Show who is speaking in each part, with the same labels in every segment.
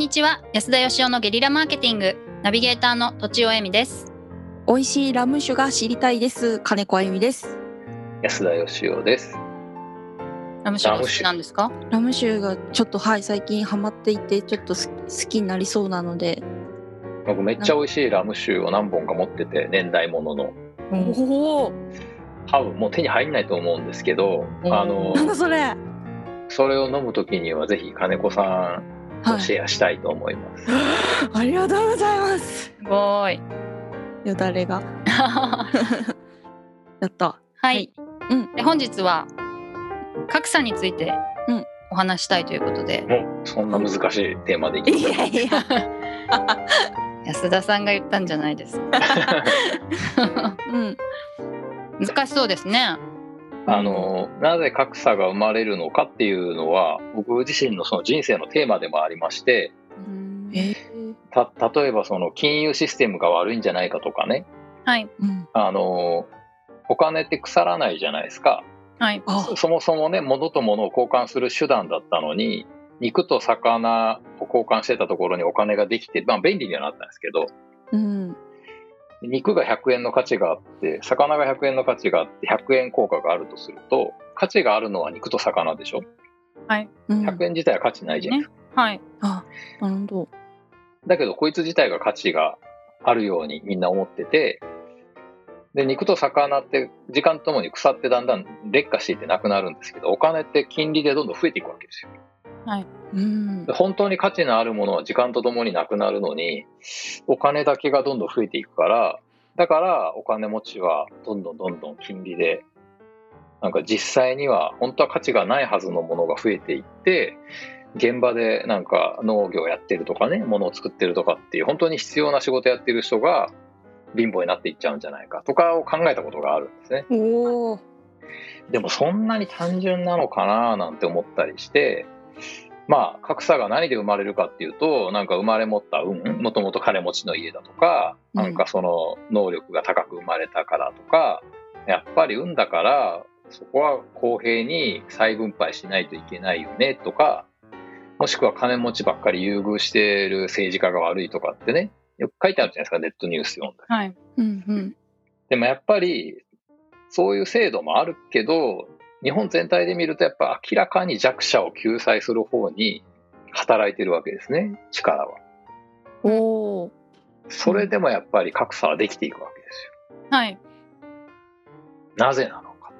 Speaker 1: にちは。安田義雄のゲリラマーケティング。ナビゲーターの土地尾恵美です。
Speaker 2: 美味しいラム酒が知りたいです。金子あゆみです。
Speaker 3: 安田義雄です。
Speaker 1: ラム酒が好きなんですか？
Speaker 2: ラム酒がちょっとはい最近ハマっていてちょっとす好きになりそうなので。
Speaker 3: 僕めっちゃ美味しいラム酒を何本か持ってて年代物の。
Speaker 2: おお
Speaker 3: 多分もう手に入んないと思うんですけど
Speaker 1: うん
Speaker 3: あの
Speaker 2: なんだそれ。
Speaker 3: それを飲む時にはぜひ金子さんとシェアしたいと思います。
Speaker 2: ありがとうございます。
Speaker 1: すごい。
Speaker 2: よだれが？
Speaker 1: は
Speaker 2: やった。
Speaker 1: い、
Speaker 2: うん。
Speaker 1: で本日は格差について
Speaker 2: うん。
Speaker 1: お話したいということで、
Speaker 3: もうそんな難しいテーマでいき
Speaker 2: い
Speaker 3: ます。
Speaker 2: やいや。
Speaker 1: 安田さんが言ったんじゃないですか。
Speaker 2: うん。
Speaker 1: 難しそうですね
Speaker 3: あのなぜ格差が生まれるのかっていうのは僕自身のその人生のテーマでもありまして
Speaker 2: え？
Speaker 3: た例えばその金融システムが悪いんじゃないかとかね。
Speaker 1: はい。
Speaker 2: うん。
Speaker 3: あのお金って腐らないじゃないですか。
Speaker 1: はい。
Speaker 2: あ。
Speaker 3: そもそもね物と物を交換する手段だったのに肉と魚を交換してたところにお金ができて、まあ、便利にはなったんですけど。
Speaker 2: うん
Speaker 3: 肉が100円の価値があって魚が100円の価値があって100円効果があるとすると価値があるのは肉と魚でしょ？
Speaker 2: うん。
Speaker 3: 100円自体は価値ないじゃないですか、
Speaker 1: はい。
Speaker 2: あなるほど。
Speaker 3: だけどこいつ自体が価値があるようにみんな思っててで肉と魚って時間とともに腐ってだんだん劣化していってなくなるんですけどお金って金利でどんどん増えていくわけですよ
Speaker 2: うん。
Speaker 3: で本当に価値のあるものは時間とともになくなるのにお金だけがどんどん増えていくからだからお金持ちはどんどんどんどん金利でなんか実際には本当は価値がないはずのものが増えていって現場でなんか農業やってるとかね物を作ってるとかっていう本当に必要な仕事やってる人が貧乏になっていっちゃうんじゃないかとかを考えたことがあるんですね。でもそんなに単純なのかななんて思ったりしてまあ格差が何で生まれるかっていうとなんか生まれ持った運もともと金持ちの家だとか、
Speaker 2: うん。
Speaker 3: なんかその能力が高く生まれたからとかやっぱり運だからそこは公平に再分配しないといけないよねとかもしくは金持ちばっかり優遇している政治家が悪いとかってねよく書いてあるじゃないですかネットニュース読んだら
Speaker 1: はい。
Speaker 2: うんうん。
Speaker 3: でもやっぱりそういう制度もあるけど日本全体で見るとやっぱ明らかに弱者を救済する方に働いてるわけですね。力は。
Speaker 2: おお
Speaker 3: それでもやっぱり格差はできていくわけですよ。
Speaker 1: はい。
Speaker 3: なぜなのか。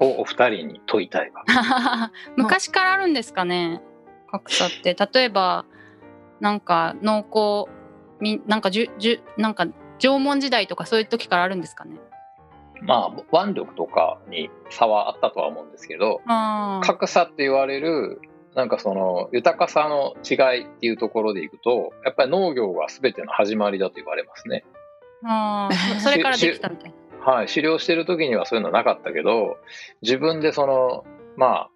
Speaker 3: をお二人に問いたいわけ。
Speaker 1: 昔からあるんですかね。格差って。例えばなんか農耕みなんかじゅじゅなんか縄文時代とかそういう時からあるんですかね
Speaker 3: まあ腕力とかに差はあったとは思うんですけど格差って言われるなんかその豊かさの違いっていうところでいくとやっぱり農業が全ての始まりだと言われますね。
Speaker 1: あー。そそれからできたみたいな。
Speaker 3: はい、狩猟してる時にはそういうのなかったけど自分でそのまあ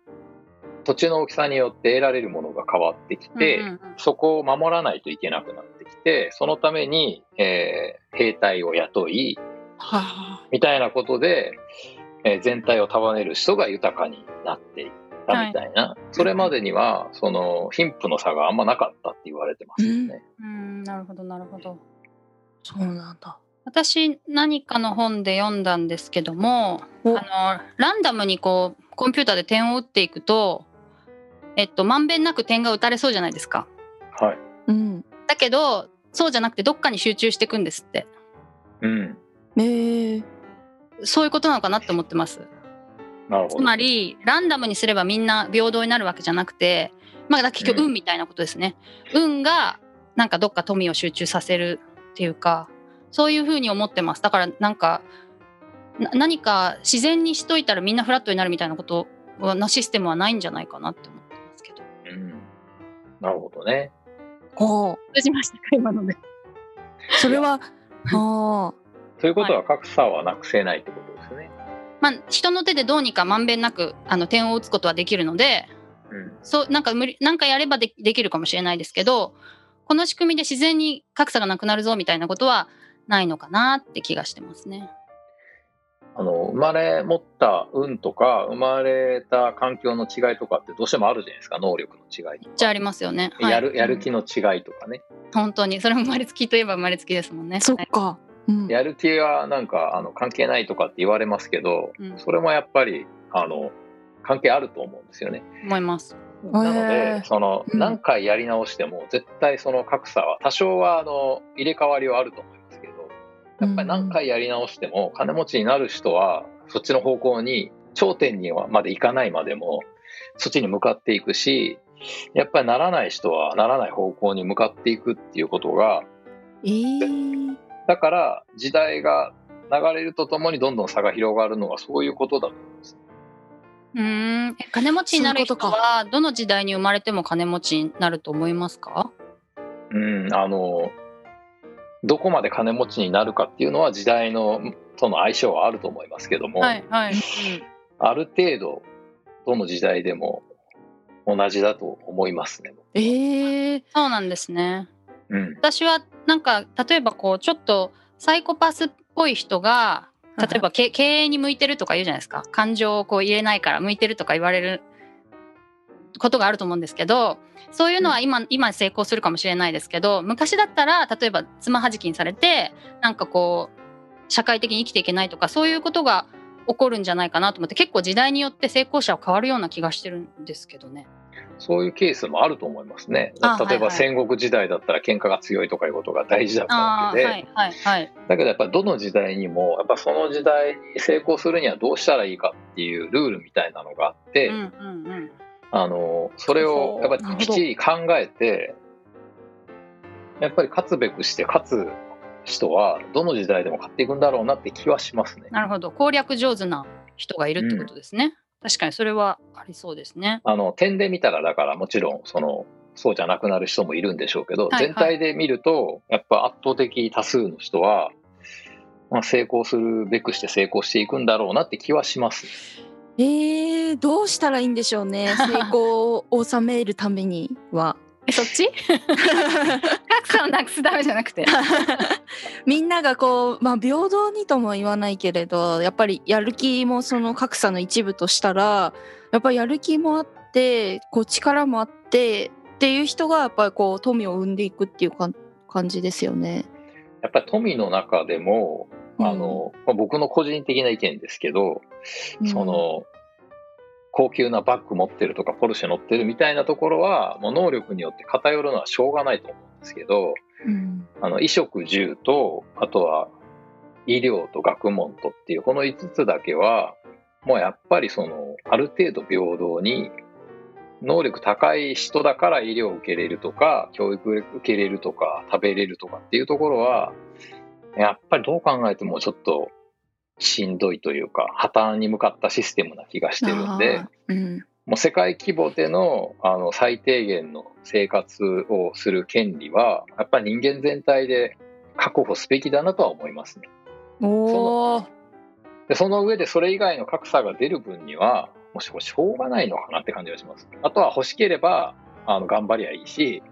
Speaker 3: 土地の大きさによって得られるものが変わってきて、
Speaker 1: うんうんうん。
Speaker 3: そこを守らないといけなくなってきてそのために、えー兵隊を雇い
Speaker 2: は
Speaker 3: みたいなことで、えー全体を束ねる人が豊かになっていったみたいな、それまでにはその貧富の差があんまなかったって言われてますよね。
Speaker 1: うん。なるほどなるほど。
Speaker 2: そうなんだ。
Speaker 1: 私何かの本で読んだんですけども
Speaker 2: お。
Speaker 1: あのランダムにこうコンピューターで点を打っていくとえっとまんべんなく点が打たれそうじゃないですか。
Speaker 3: はい。
Speaker 2: うん。
Speaker 1: だけどそうじゃなくてどっかに集中していくんですって。
Speaker 3: うん、
Speaker 2: えー、
Speaker 1: そういうことなのかなって思ってます。
Speaker 3: なるほど。
Speaker 1: つまりランダムにすればみんな平等になるわけじゃなくてまあ結局
Speaker 3: うん。
Speaker 1: 運みたいなことですね、運がなんかどっか富を集中させるっていうかそういうふうに思ってます。だからなんかな何か自然にしといたらみんなフラットになるみたいなことのシステムはないんじゃないかなって思ってますけど。
Speaker 3: うん、なるほどね。
Speaker 2: おー
Speaker 1: 通じましたか今ので。
Speaker 2: それはあ
Speaker 3: ということは格差はなくせないってことですね。
Speaker 1: まあ人の手でどうにかまんべんなくあの点を打つことはできるので
Speaker 3: うん
Speaker 1: そうなんか無理なんかやればでできるかもしれないですけどこの仕組みで自然に格差がなくなるぞみたいなことはないのかなって気がしてますね。
Speaker 3: あの生まれ持った運とか生まれた環境の違いとかってどうしてもあるじゃないですか能力の違いとか
Speaker 1: じゃあありますよね。はい
Speaker 3: やるやる気の違いとかね、
Speaker 1: 本当にそれも生まれつきといえば生まれつきですもんね。はい
Speaker 2: そっか。うん。
Speaker 3: やる気はなんかあの関係ないとかって言われますけど、
Speaker 1: うん
Speaker 3: それもやっぱりあの関係あると思うんですよね。
Speaker 1: 思います。
Speaker 3: なのでその
Speaker 2: うん
Speaker 3: 何回やり直しても絶対その格差は多少はあの入れ替わりはあると思いますけどやっぱり何回やり直しても金持ちになる人はそっちの方向に頂点にはまで行かないまでもそっちに向かっていくしやっぱりならない人はならない方向に向かっていくっていうことが
Speaker 2: えー、
Speaker 3: だから時代が流れるとともにどんどん差が広がるのはそういうことだと思うんです。
Speaker 1: うーんえ金持ちになる人はどの時代に生まれても金持ちになると思いますか？
Speaker 3: うん、あのどこまで金持ちになるかっていうのは時代のとの相性はあると思いますけども、
Speaker 1: はいはい、うん
Speaker 3: ある程度どの時代でも同じだと思いますね。
Speaker 2: えー、
Speaker 1: そうなんですね。
Speaker 3: うん、
Speaker 1: 私はなんか例えばこうちょっとサイコパスっぽい人が例えばけ経営に向いてるとか言うじゃないですか。感情をこう入れないから向いてるとか言われることがあると思うんですけどそういうのは今,、今成功するかもしれないですけど昔だったら例えばつまはじきにされてなんかこう社会的に生きていけないとかそういうことが起こるんじゃないかなと思って結構時代によって成功者は変わるような気がしてるんですけどね。
Speaker 3: そういうケースもあると思いますね。
Speaker 1: あ
Speaker 3: 例えば戦国時代だったら喧嘩が強いとかいうことが大事だった
Speaker 1: あ
Speaker 3: わけで、
Speaker 1: ーはいはいはい。
Speaker 3: だけどやっぱりどの時代にもやっぱその時代に成功するにはどうしたらいいかっていうルールみたいなのがあって、
Speaker 1: うんうんうん
Speaker 3: あのそれをやっぱりきっちり考えてやっぱり勝つべくして勝つ人はどの時代でも勝っていくんだろうなって気はしますね。
Speaker 1: なるほど攻略上手な人がいるってことですね、確かにそれはありそうですね
Speaker 3: あの点で見たらだからもちろんそのそうじゃなくなる人もいるんでしょうけど、
Speaker 1: はいはい
Speaker 3: 全体で見るとやっぱ圧倒的多数の人は、まあ、成功するべくして成功していくんだろうなって気はします。
Speaker 2: えー、どうしたらいいんでしょうね成功を収めるためには。
Speaker 1: えそっち？格差をなくすためじゃなくて。
Speaker 2: みんながこう、まあ、平等にとも言わないけれどやっぱりやる気もその格差の一部としたらやっぱりやる気もあってこう力もあってっていう人がやっぱりこう富を生んでいくっていうか感じですよね。
Speaker 3: やっぱり富の中でもあの、まあ僕の個人的な意見ですけど、
Speaker 2: うん。
Speaker 3: その高級なバッグ持ってるとかポルシェ乗ってるみたいなところはもう能力によって偏るのはしょうがないと思うんですけど
Speaker 2: うん。
Speaker 3: あの衣食住とあとは医療と学問とっていうこの5つだけはもうやっぱりそのある程度平等に能力高い人だから医療を受けれるとか教育を受けれるとか食べれるとかっていうところはやっぱりどう考えてもちょっとしんどいというか破綻に向かったシステムな気がしてるんで
Speaker 2: うん
Speaker 3: もう世界規模でのあの最低限の生活をする権利はやっぱり人間全体で確保すべきだなとは思いますね。
Speaker 2: おー
Speaker 3: でその上でそれ以外の格差が出る分にはもしもしょうがないのかなって感じがします。あとは欲しければあの頑張りゃいいし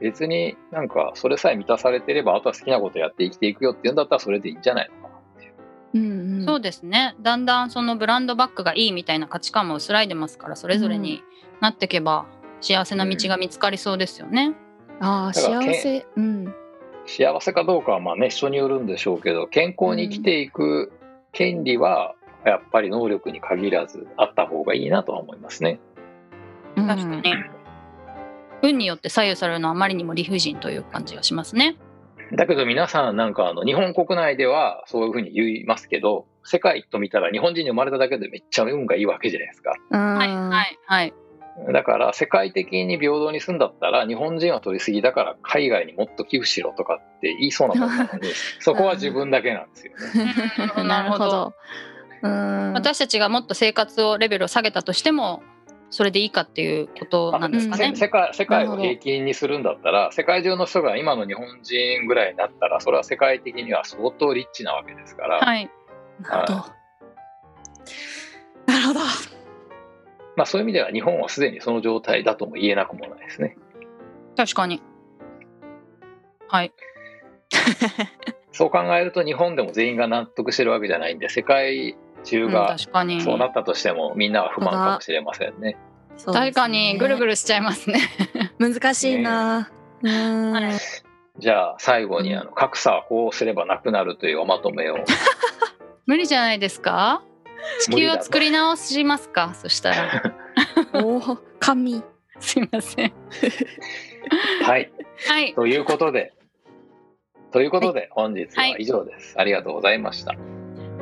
Speaker 3: 別になんかそれさえ満たされてればあとは好きなことやって生きていくよっていうんだったらそれでいいんじゃないのかう。
Speaker 2: うんうん
Speaker 1: そうですねだんだんそのブランドバッグがいいみたいな価値観も薄らいでますからそれぞれになっていけば幸せな道が見つかりそうですよね。
Speaker 2: あー
Speaker 3: だからけ
Speaker 2: 幸せうん
Speaker 3: 幸せかどうかはまあね人によるんでしょうけど健康に生きていく権利はやっぱり能力に限らずあった方がいいなとは思いますね。
Speaker 2: うん
Speaker 1: 確かに、運によって左右されるのはあまりにも理不尽という感じがしますね。
Speaker 3: だけど皆さんなんかあの日本国内ではそういうふうに言いますけど世界と見たら日本人に生まれただけでめっちゃ運がいいわけじゃないですか。
Speaker 1: はい
Speaker 2: は
Speaker 1: はいはい。
Speaker 3: だから世界的に平等に住んだったら日本人は取りすぎだから海外にもっと寄付しろとかって言いそうなもんなのにそこは自分だけなんですよね。
Speaker 1: なるほど。
Speaker 2: うん
Speaker 1: 私たちがもっと生活をレベルを下げたとしてもそれでいいかっていうことなんですかね
Speaker 3: せ。世界世界を平均にするんだったら世界中の人が今の日本人ぐらいになったらそれは世界的には相当リッチなわけですから、
Speaker 1: はい。
Speaker 2: なるほどなるほど
Speaker 3: まあ、そういう意味では日本はすでにその状態だとも言えなくもないですね。
Speaker 1: 確かに。はい。
Speaker 3: そう考えると日本でも全員が納得してるわけじゃないんで世界中
Speaker 1: うん、
Speaker 3: が
Speaker 1: 確かに。
Speaker 3: そうなったとしてもみんなは不満かもしれませんね。
Speaker 2: ね。
Speaker 1: 確かにぐるぐるしちゃいますね。
Speaker 2: 難しいな。うーん。
Speaker 1: はい
Speaker 3: じゃあ最後に
Speaker 2: うん。
Speaker 3: あの格差はこうすればなくなるというおまとめを。
Speaker 1: 無理じゃないですか？地球を作り直しますか？そしたら。
Speaker 2: おお、神。
Speaker 1: すいません。
Speaker 3: はい。
Speaker 1: はい。
Speaker 3: ということで。ということで本日は以上です、ありがとうございました。